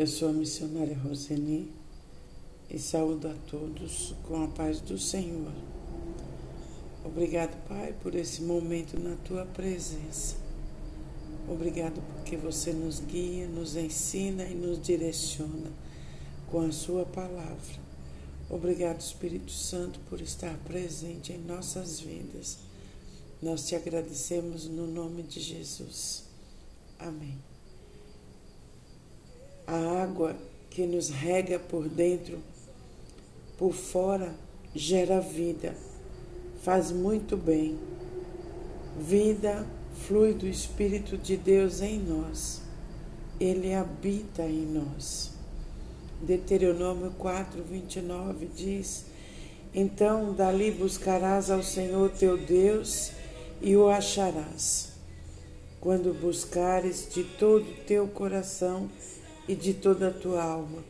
Eu sou a missionária Roseni e saúdo a todos com a paz do Senhor. Obrigado, Pai, por esse momento na tua presença. Obrigado porque você nos guia, nos ensina e nos direciona com a sua palavra. Obrigado, Espírito Santo, por estar presente em nossas vidas. Nós te agradecemos no nome de Jesus. Amém. A água que nos rega por dentro, por fora, gera vida, faz muito bem. Vida flui do Espírito de Deus em nós. Ele habita em nós. Deuteronômio 4, 29 diz: Então dali buscarás ao Senhor teu Deus e o acharás. Quando buscares de todo o teu coração e de toda a tua alma.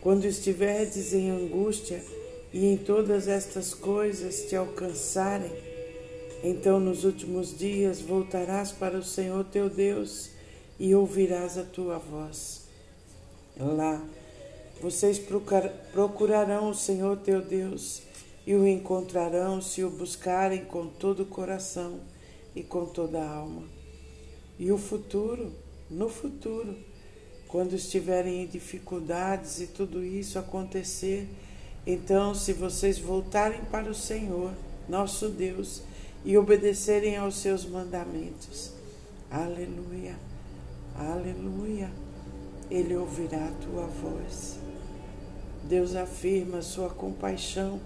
Quando estiveres em angústia e em todas estas coisas te alcançarem, então nos últimos dias voltarás para o Senhor teu Deus e ouvirás a tua voz. Lá vocês procurarão o Senhor teu Deus e o encontrarão se o buscarem com todo o coração e com toda a alma. E o futuro, no futuro, quando estiverem em dificuldades e tudo isso acontecer, então, se vocês voltarem para o Senhor, nosso Deus, e obedecerem aos seus mandamentos, aleluia, aleluia, Ele ouvirá a tua voz. Deus afirma sua compaixão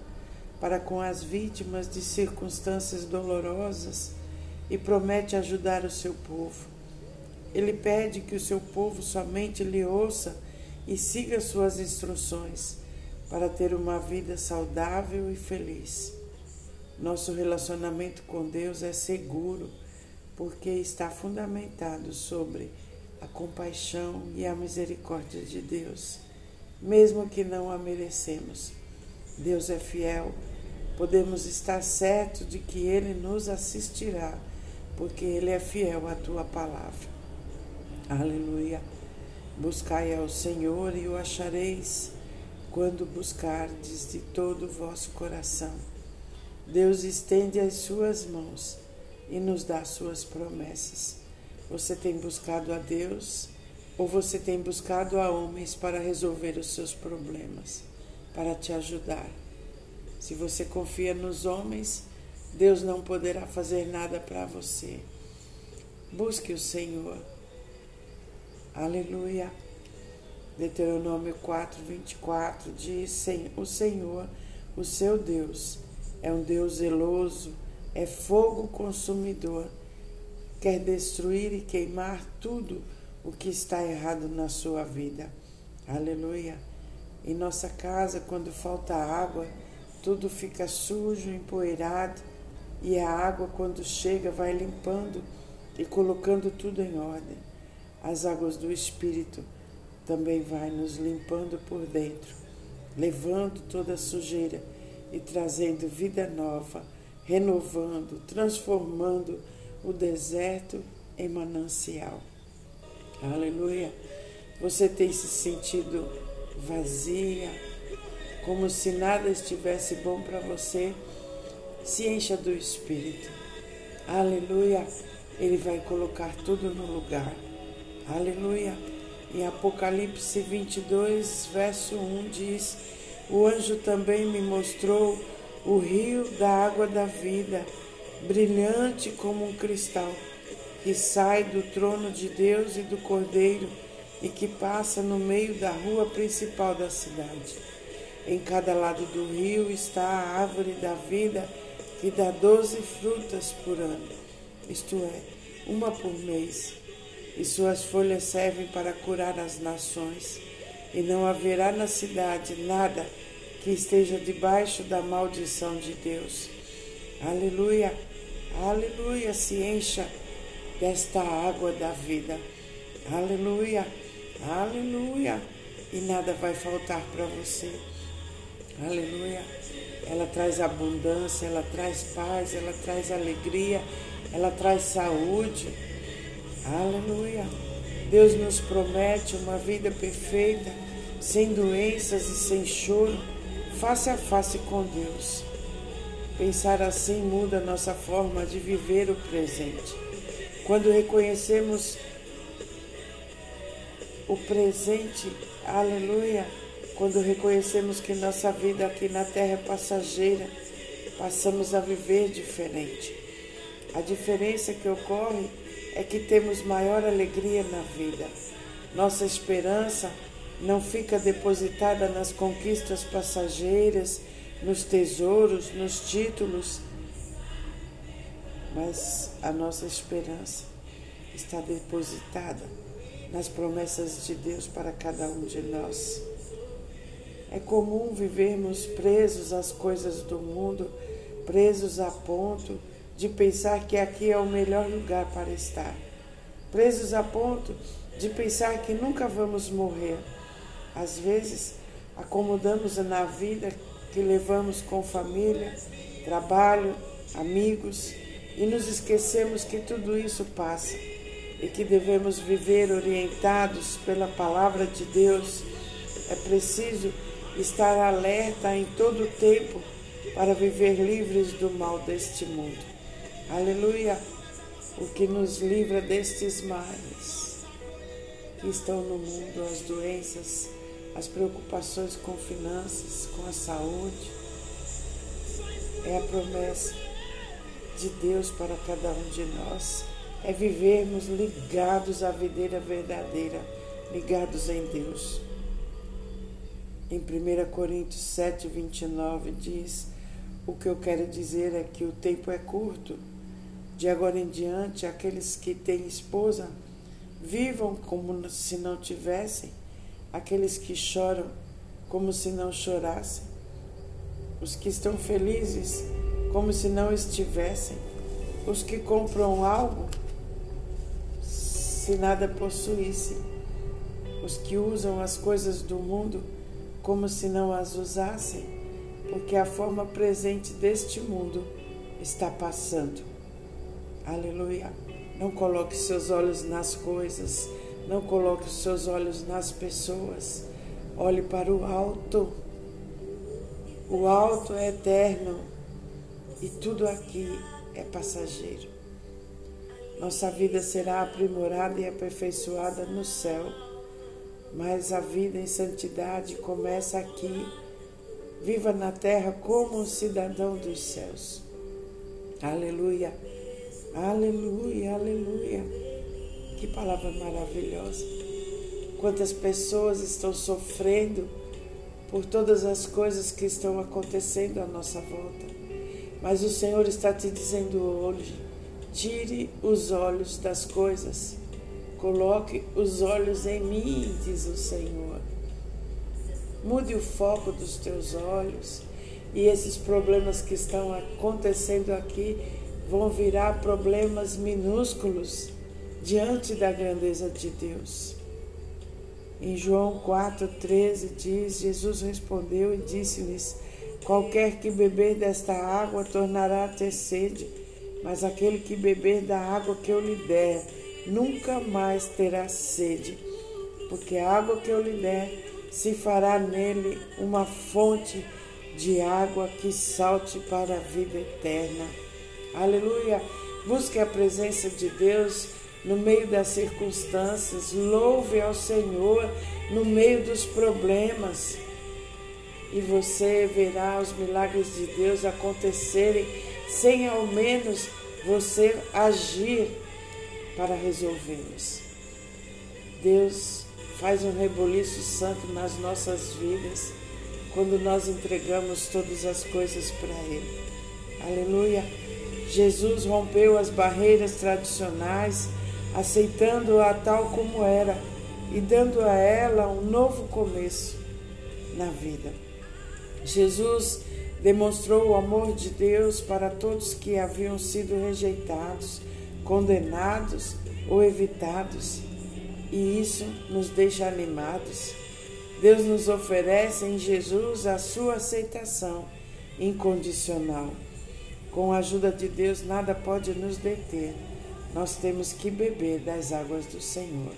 para com as vítimas de circunstâncias dolorosas e promete ajudar o seu povo. Ele pede que o seu povo somente lhe ouça e siga suas instruções para ter uma vida saudável e feliz. Nosso relacionamento com Deus é seguro porque está fundamentado sobre a compaixão e a misericórdia de Deus, mesmo que não a merecemos. Deus é fiel, podemos estar certos de que Ele nos assistirá, porque Ele é fiel à tua palavra. Aleluia. Buscai ao Senhor e o achareis quando buscardes de todo o vosso coração. Deus estende as suas mãos e nos dá suas promessas. Você tem buscado a Deus ou você tem buscado a homens para resolver os seus problemas, para te ajudar? Se você confia nos homens, Deus não poderá fazer nada para você. Busque o Senhor Aleluia. Deuteronômio 4, 24 diz: O Senhor, o seu Deus, é um Deus zeloso, é fogo consumidor, quer destruir e queimar tudo o que está errado na sua vida. Aleluia. Em nossa casa, quando falta água, tudo fica sujo, empoeirado, e a água, quando chega, vai limpando e colocando tudo em ordem as águas do Espírito também vai nos limpando por dentro, levando toda a sujeira e trazendo vida nova, renovando, transformando o deserto em manancial. Aleluia! Você tem se sentido vazia, como se nada estivesse bom para você? Se encha do Espírito. Aleluia! Ele vai colocar tudo no lugar. Aleluia. Em Apocalipse 22, verso 1 diz: O anjo também me mostrou o rio da água da vida, brilhante como um cristal, que sai do trono de Deus e do Cordeiro e que passa no meio da rua principal da cidade. Em cada lado do rio está a árvore da vida que dá doze frutas por ano, isto é, uma por mês e suas folhas servem para curar as nações, e não haverá na cidade nada que esteja debaixo da maldição de Deus. Aleluia, aleluia, se encha desta água da vida. Aleluia, aleluia, e nada vai faltar para você. Aleluia. Ela traz abundância, ela traz paz, ela traz alegria, ela traz saúde. Aleluia. Deus nos promete uma vida perfeita, sem doenças e sem choro, face a face com Deus. Pensar assim muda nossa forma de viver o presente. Quando reconhecemos o presente, aleluia, quando reconhecemos que nossa vida aqui na terra é passageira, passamos a viver diferente. A diferença que ocorre é que temos maior alegria na vida. Nossa esperança não fica depositada nas conquistas passageiras, nos tesouros, nos títulos, mas a nossa esperança está depositada nas promessas de Deus para cada um de nós. É comum vivermos presos às coisas do mundo, presos a ponto de pensar que aqui é o melhor lugar para estar, presos a ponto de pensar que nunca vamos morrer. Às vezes, acomodamos na vida que levamos com família, trabalho, amigos e nos esquecemos que tudo isso passa e que devemos viver orientados pela palavra de Deus. É preciso estar alerta em todo o tempo para viver livres do mal deste mundo. Aleluia! O que nos livra destes males que estão no mundo, as doenças, as preocupações com finanças, com a saúde. É a promessa de Deus para cada um de nós. É vivermos ligados à videira verdadeira, ligados em Deus. Em 1 Coríntios 7, 29 diz: O que eu quero dizer é que o tempo é curto. De agora em diante, aqueles que têm esposa vivam como se não tivessem aqueles que choram como se não chorassem, os que estão felizes como se não estivessem, os que compram algo se nada possuíssem, os que usam as coisas do mundo como se não as usassem, porque a forma presente deste mundo está passando. Aleluia. Não coloque seus olhos nas coisas, não coloque os seus olhos nas pessoas. Olhe para o alto. O alto é eterno e tudo aqui é passageiro. Nossa vida será aprimorada e aperfeiçoada no céu, mas a vida em santidade começa aqui. Viva na terra como um cidadão dos céus. Aleluia, aleluia, aleluia. Que palavra maravilhosa. Quantas pessoas estão sofrendo por todas as coisas que estão acontecendo à nossa volta. Mas o Senhor está te dizendo hoje: tire os olhos das coisas, coloque os olhos em mim, diz o Senhor. Mude o foco dos teus olhos e esses problemas que estão acontecendo aqui vão virar problemas minúsculos diante da grandeza de Deus. Em João 4,13 diz: Jesus respondeu e disse-lhes: Qualquer que beber desta água tornará a ter sede, mas aquele que beber da água que eu lhe der nunca mais terá sede, porque a água que eu lhe der se fará nele uma fonte de água que salte para a vida eterna. Aleluia! Busque a presença de Deus no meio das circunstâncias, louve ao Senhor no meio dos problemas. E você verá os milagres de Deus acontecerem sem ao menos você agir para resolvê-los. Deus faz um reboliço santo nas nossas vidas quando nós entregamos todas as coisas para Ele. Aleluia! Jesus rompeu as barreiras tradicionais aceitando-a tal como era e dando a ela um novo começo na vida. Jesus demonstrou o amor de Deus para todos que haviam sido rejeitados, condenados ou evitados, e isso nos deixa animados. Deus nos oferece em Jesus a sua aceitação incondicional. Com a ajuda de Deus, nada pode nos deter nós temos que beber das águas do Senhor.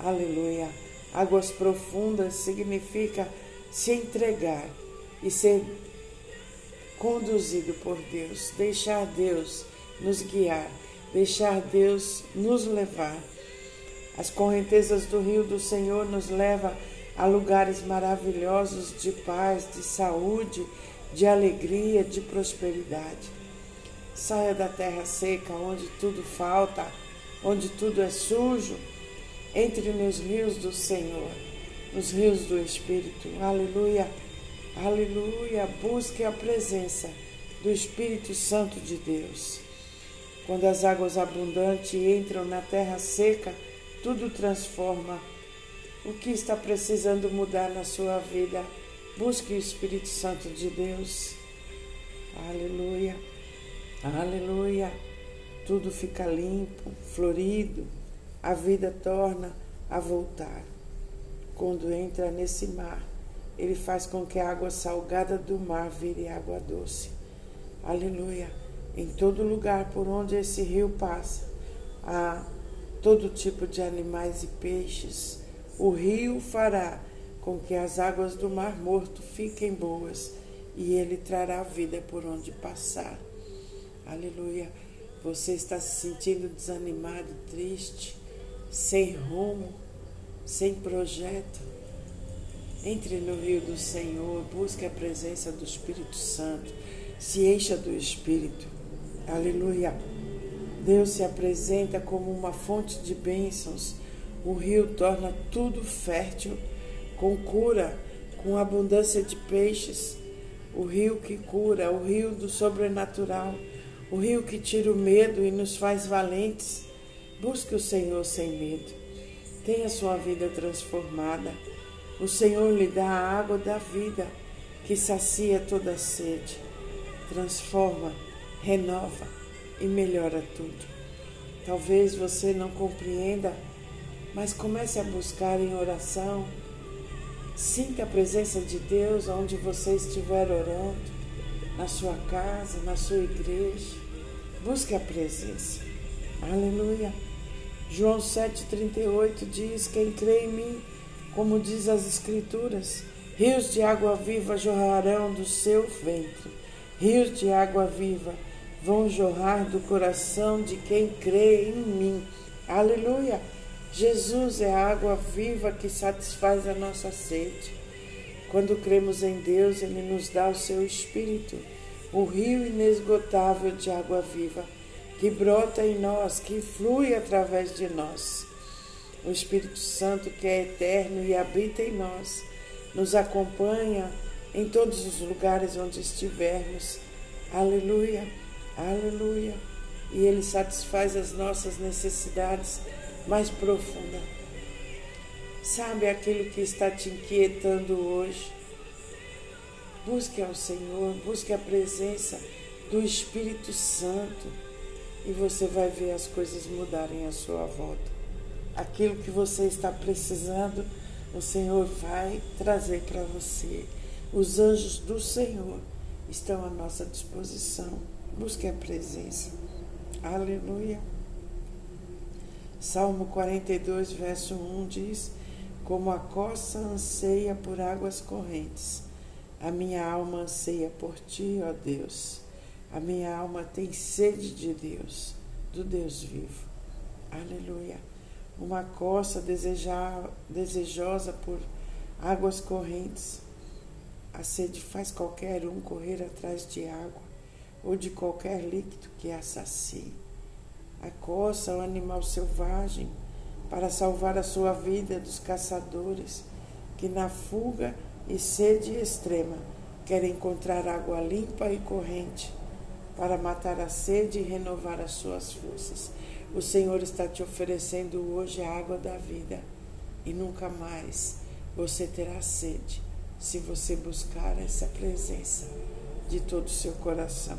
Aleluia. Águas profundas significa se entregar e ser conduzido por Deus, deixar Deus nos guiar, deixar Deus nos levar. As correntezas do rio do Senhor nos levam a lugares maravilhosos de paz, de saúde, de alegria, de prosperidade. Saia da terra seca, onde tudo falta, onde tudo é sujo. Entre nos rios do Senhor, nos rios do Espírito. Aleluia, aleluia. Busque a presença do Espírito Santo de Deus. Quando as águas abundantes entram na terra seca, tudo transforma. O que está precisando mudar na sua vida? Busque o Espírito Santo de Deus. Aleluia. Aleluia. Tudo fica limpo, florido. A vida torna a voltar. Quando entra nesse mar, ele faz com que a água salgada do mar vire água doce. Aleluia. Em todo lugar por onde esse rio passa, há todo tipo de animais e peixes. O rio fará com que as águas do Mar Morto fiquem boas e ele trará vida por onde passar. Aleluia. Você está se sentindo desanimado, triste, sem rumo, sem projeto? Entre no rio do Senhor, busque a presença do Espírito Santo, se encha do Espírito. Aleluia. Deus se apresenta como uma fonte de bênçãos. O rio torna tudo fértil com cura, com abundância de peixes, o rio que cura, o rio do sobrenatural, o rio que tira o medo e nos faz valentes. Busque o Senhor sem medo. Tenha sua vida transformada. O Senhor lhe dá a água da vida que sacia toda a sede, transforma, renova e melhora tudo. Talvez você não compreenda, mas comece a buscar em oração Sinta a presença de Deus onde você estiver orando, na sua casa, na sua igreja. Busque a presença. Aleluia. João 7,38 diz: Quem crê em mim, como diz as Escrituras, rios de água viva jorrarão do seu ventre. Rios de água viva vão jorrar do coração de quem crê em mim. Aleluia. Jesus é a água viva que satisfaz a nossa sede. Quando cremos em Deus, Ele nos dá o seu Espírito, o rio inesgotável de água viva, que brota em nós, que flui através de nós. O Espírito Santo, que é eterno e habita em nós, nos acompanha em todos os lugares onde estivermos. Aleluia, aleluia. E Ele satisfaz as nossas necessidades mais profunda. Sabe aquilo que está te inquietando hoje? Busque ao Senhor, busque a presença do Espírito Santo e você vai ver as coisas mudarem à sua volta. Aquilo que você está precisando, o Senhor vai trazer para você. Os anjos do Senhor estão à nossa disposição. Busque a presença. Aleluia. Salmo 42, verso 1 diz: Como a coça anseia por águas correntes, a minha alma anseia por ti, ó Deus. A minha alma tem sede de Deus, do Deus vivo. Aleluia. Uma coça desejar, desejosa por águas correntes. A sede faz qualquer um correr atrás de água ou de qualquer líquido que a a coça, o animal selvagem, para salvar a sua vida dos caçadores que, na fuga e sede extrema, querem encontrar água limpa e corrente para matar a sede e renovar as suas forças. O Senhor está te oferecendo hoje a água da vida e nunca mais você terá sede se você buscar essa presença de todo o seu coração.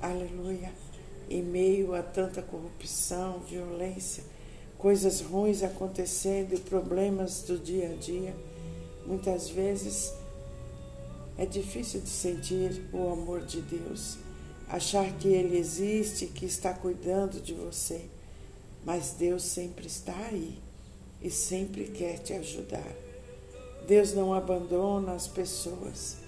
Aleluia em meio a tanta corrupção, violência, coisas ruins acontecendo e problemas do dia a dia, muitas vezes é difícil de sentir o amor de Deus, achar que Ele existe, que está cuidando de você, mas Deus sempre está aí. e sempre quer te ajudar. Deus não abandona as pessoas.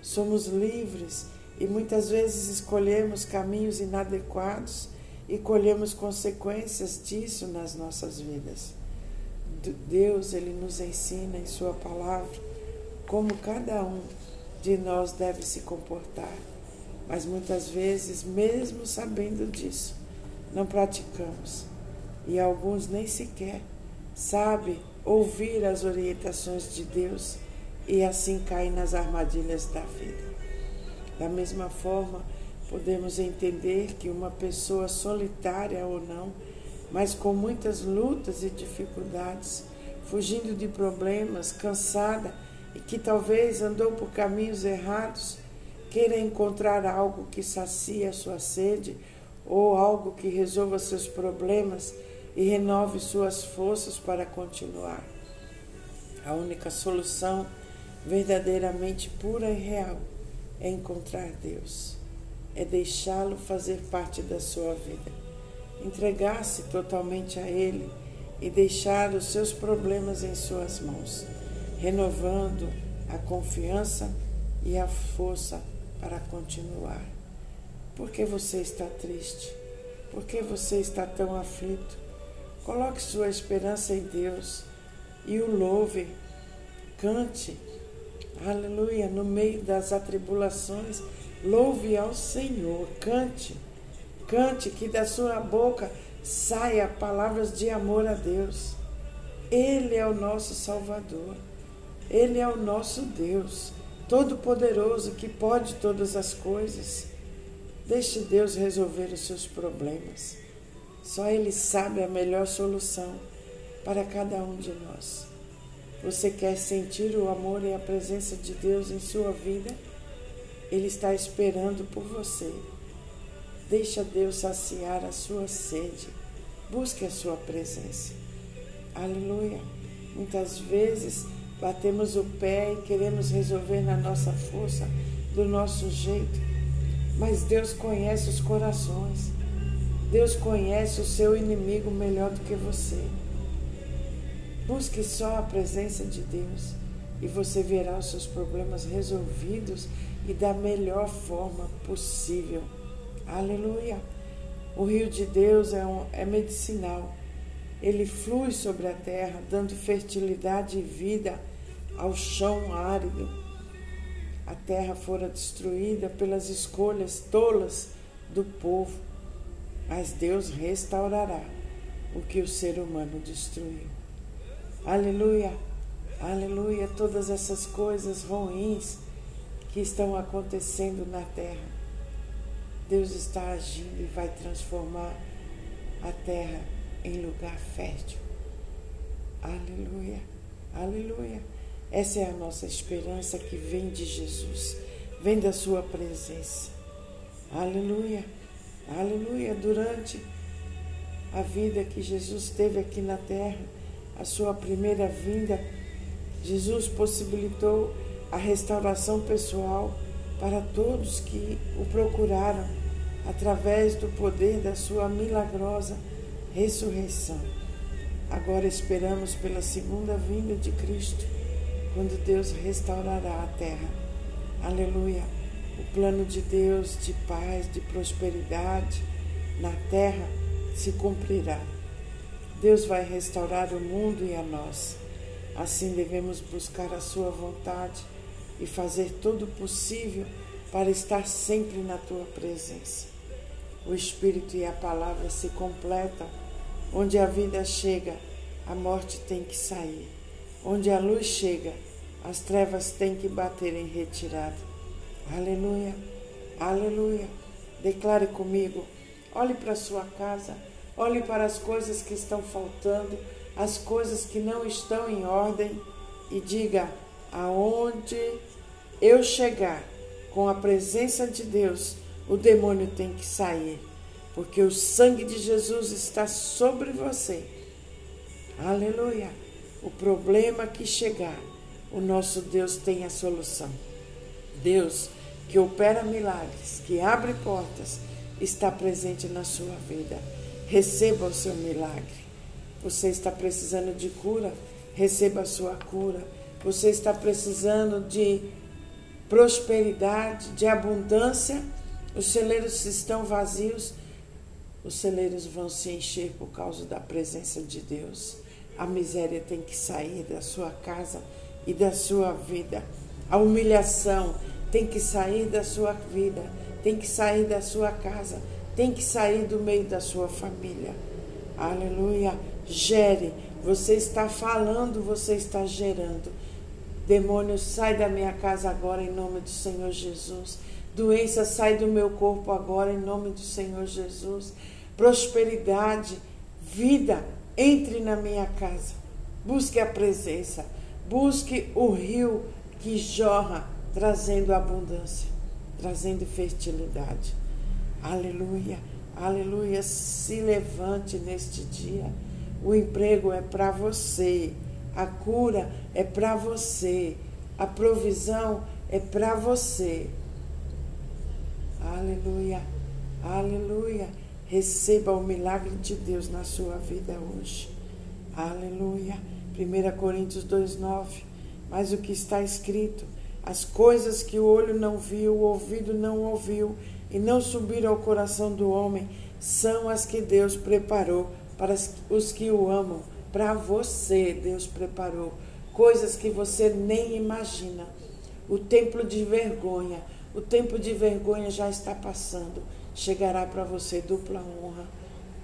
Somos livres e muitas vezes escolhemos caminhos inadequados e colhemos consequências disso nas nossas vidas. Deus, ele nos ensina em sua palavra como cada um de nós deve se comportar. Mas muitas vezes, mesmo sabendo disso, não praticamos. E alguns nem sequer sabem ouvir as orientações de Deus e assim caem nas armadilhas da vida. Da mesma forma, podemos entender que uma pessoa solitária ou não, mas com muitas lutas e dificuldades, fugindo de problemas, cansada e que talvez andou por caminhos errados, queira encontrar algo que sacie a sua sede ou algo que resolva seus problemas e renove suas forças para continuar. A única solução verdadeiramente pura e real é encontrar Deus, é deixá-lo fazer parte da sua vida, entregar-se totalmente a Ele e deixar os seus problemas em suas mãos renovando a confiança e a força para continuar. Por que você está triste? Por que você está tão aflito? Coloque sua esperança em Deus e o louve. Cante, aleluia, no meio das atribulações. Louve ao Senhor, cante, cante que da sua boca saia palavras de amor a Deus. Ele é o nosso Salvador. Ele é o nosso Deus, todo-poderoso, que pode todas as coisas. Deixe Deus resolver os seus problemas. Só Ele sabe a melhor solução para cada um de nós. Você quer sentir o amor e a presença de Deus em sua vida? Ele está esperando por você. Deixa Deus saciar a sua sede. Busque a sua presença. Aleluia. Muitas vezes batemos o pé e queremos resolver na nossa força, do nosso jeito. Mas Deus conhece os corações. Deus conhece o seu inimigo melhor do que você. Busque só a presença de Deus e você verá os seus problemas resolvidos e da melhor forma possível. Aleluia! O rio de Deus é, um, é medicinal ele flui sobre a terra, dando fertilidade e vida ao chão árido. A terra fora destruída pelas escolhas tolas do povo, mas Deus restaurará o que o ser humano destruiu. Aleluia, aleluia, todas essas coisas ruins que estão acontecendo na terra. Deus está agindo e vai transformar a terra em lugar fértil. Aleluia, aleluia. Essa é a nossa esperança que vem de Jesus, vem da Sua presença. Aleluia, aleluia. Durante a vida que Jesus teve aqui na terra, a Sua primeira vinda, Jesus possibilitou a restauração pessoal para todos que o procuraram através do poder da Sua milagrosa ressurreição. Agora esperamos pela segunda vinda de Cristo, quando Deus restaurará a terra. Aleluia! O plano de Deus de paz, de prosperidade na terra se cumprirá. Deus vai restaurar o mundo e a nós. Assim devemos buscar a Sua vontade e fazer todo o possível para estar sempre na Tua presença. O Espírito e a palavra se completam Onde a vida chega, a morte tem que sair. Onde a luz chega, as trevas têm que bater em retirada. Aleluia, aleluia. Declare comigo. Olhe para sua casa, olhe para as coisas que estão faltando, as coisas que não estão em ordem e diga: aonde eu chegar com a presença de Deus, o demônio tem que sair porque o sangue de Jesus está sobre você. Aleluia. O problema que chegar, o nosso Deus tem a solução. Deus que opera milagres, que abre portas, está presente na sua vida. Receba o seu milagre. Você está precisando de cura? Receba a sua cura. Você está precisando de prosperidade, de abundância? Os celeiros estão vazios. Os celeiros vão se encher por causa da presença de Deus. A miséria tem que sair da sua casa e da sua vida. A humilhação tem que sair da sua vida, tem que sair da sua casa, tem que sair do meio da sua família. Aleluia. Gere. Você está falando, você está gerando. Demônio, sai da minha casa agora em nome do Senhor Jesus. Doença, sai do meu corpo agora em nome do Senhor Jesus. Prosperidade, vida, entre na minha casa. Busque a presença. Busque o rio que jorra, trazendo abundância, trazendo fertilidade. Aleluia, aleluia. Se levante neste dia. O emprego é para você, a cura é para você, a provisão é para você. Aleluia, aleluia. Receba o milagre de Deus na sua vida hoje. Aleluia. 1 Coríntios 2,9. Mas o que está escrito, as coisas que o olho não viu, o ouvido não ouviu e não subiram ao coração do homem, são as que Deus preparou para os que o amam. Para você, Deus preparou coisas que você nem imagina. O templo de vergonha, o tempo de vergonha já está passando. Chegará para você dupla honra.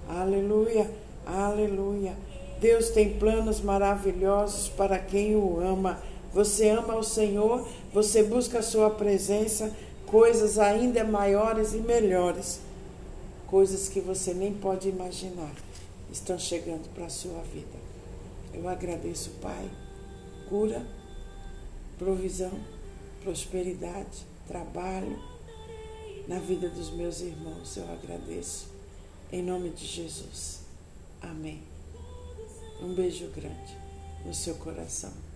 Aleluia, aleluia. Deus tem planos maravilhosos para quem o ama. Você ama o Senhor, você busca a sua presença, coisas ainda maiores e melhores, coisas que você nem pode imaginar, estão chegando para a sua vida. Eu agradeço, Pai, cura, provisão, prosperidade, trabalho na vida dos meus irmãos. Eu agradeço. Em nome de Jesus. Amém. Um beijo grande no seu coração.